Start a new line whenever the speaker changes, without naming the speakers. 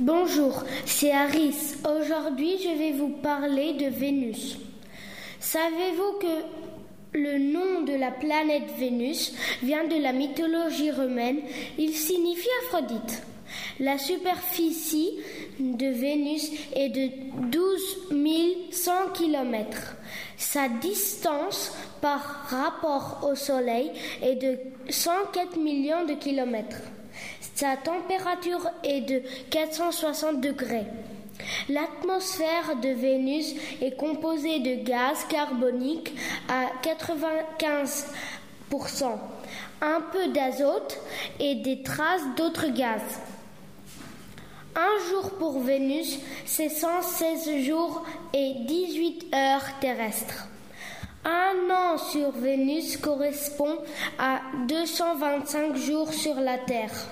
Bonjour, c'est Aris. Aujourd'hui, je vais vous parler de Vénus. Savez-vous que le nom de la planète Vénus vient de la mythologie romaine? Il signifie Aphrodite. La superficie de Vénus est de 12 100 km. Sa distance par rapport au Soleil est de 104 millions de kilomètres. Sa température est de 460 degrés. L'atmosphère de Vénus est composée de gaz carbonique à 95%, un peu d'azote et des traces d'autres gaz. Un jour pour Vénus, c'est 116 jours et 18 heures terrestres. Un an sur Vénus correspond à 225 jours sur la Terre.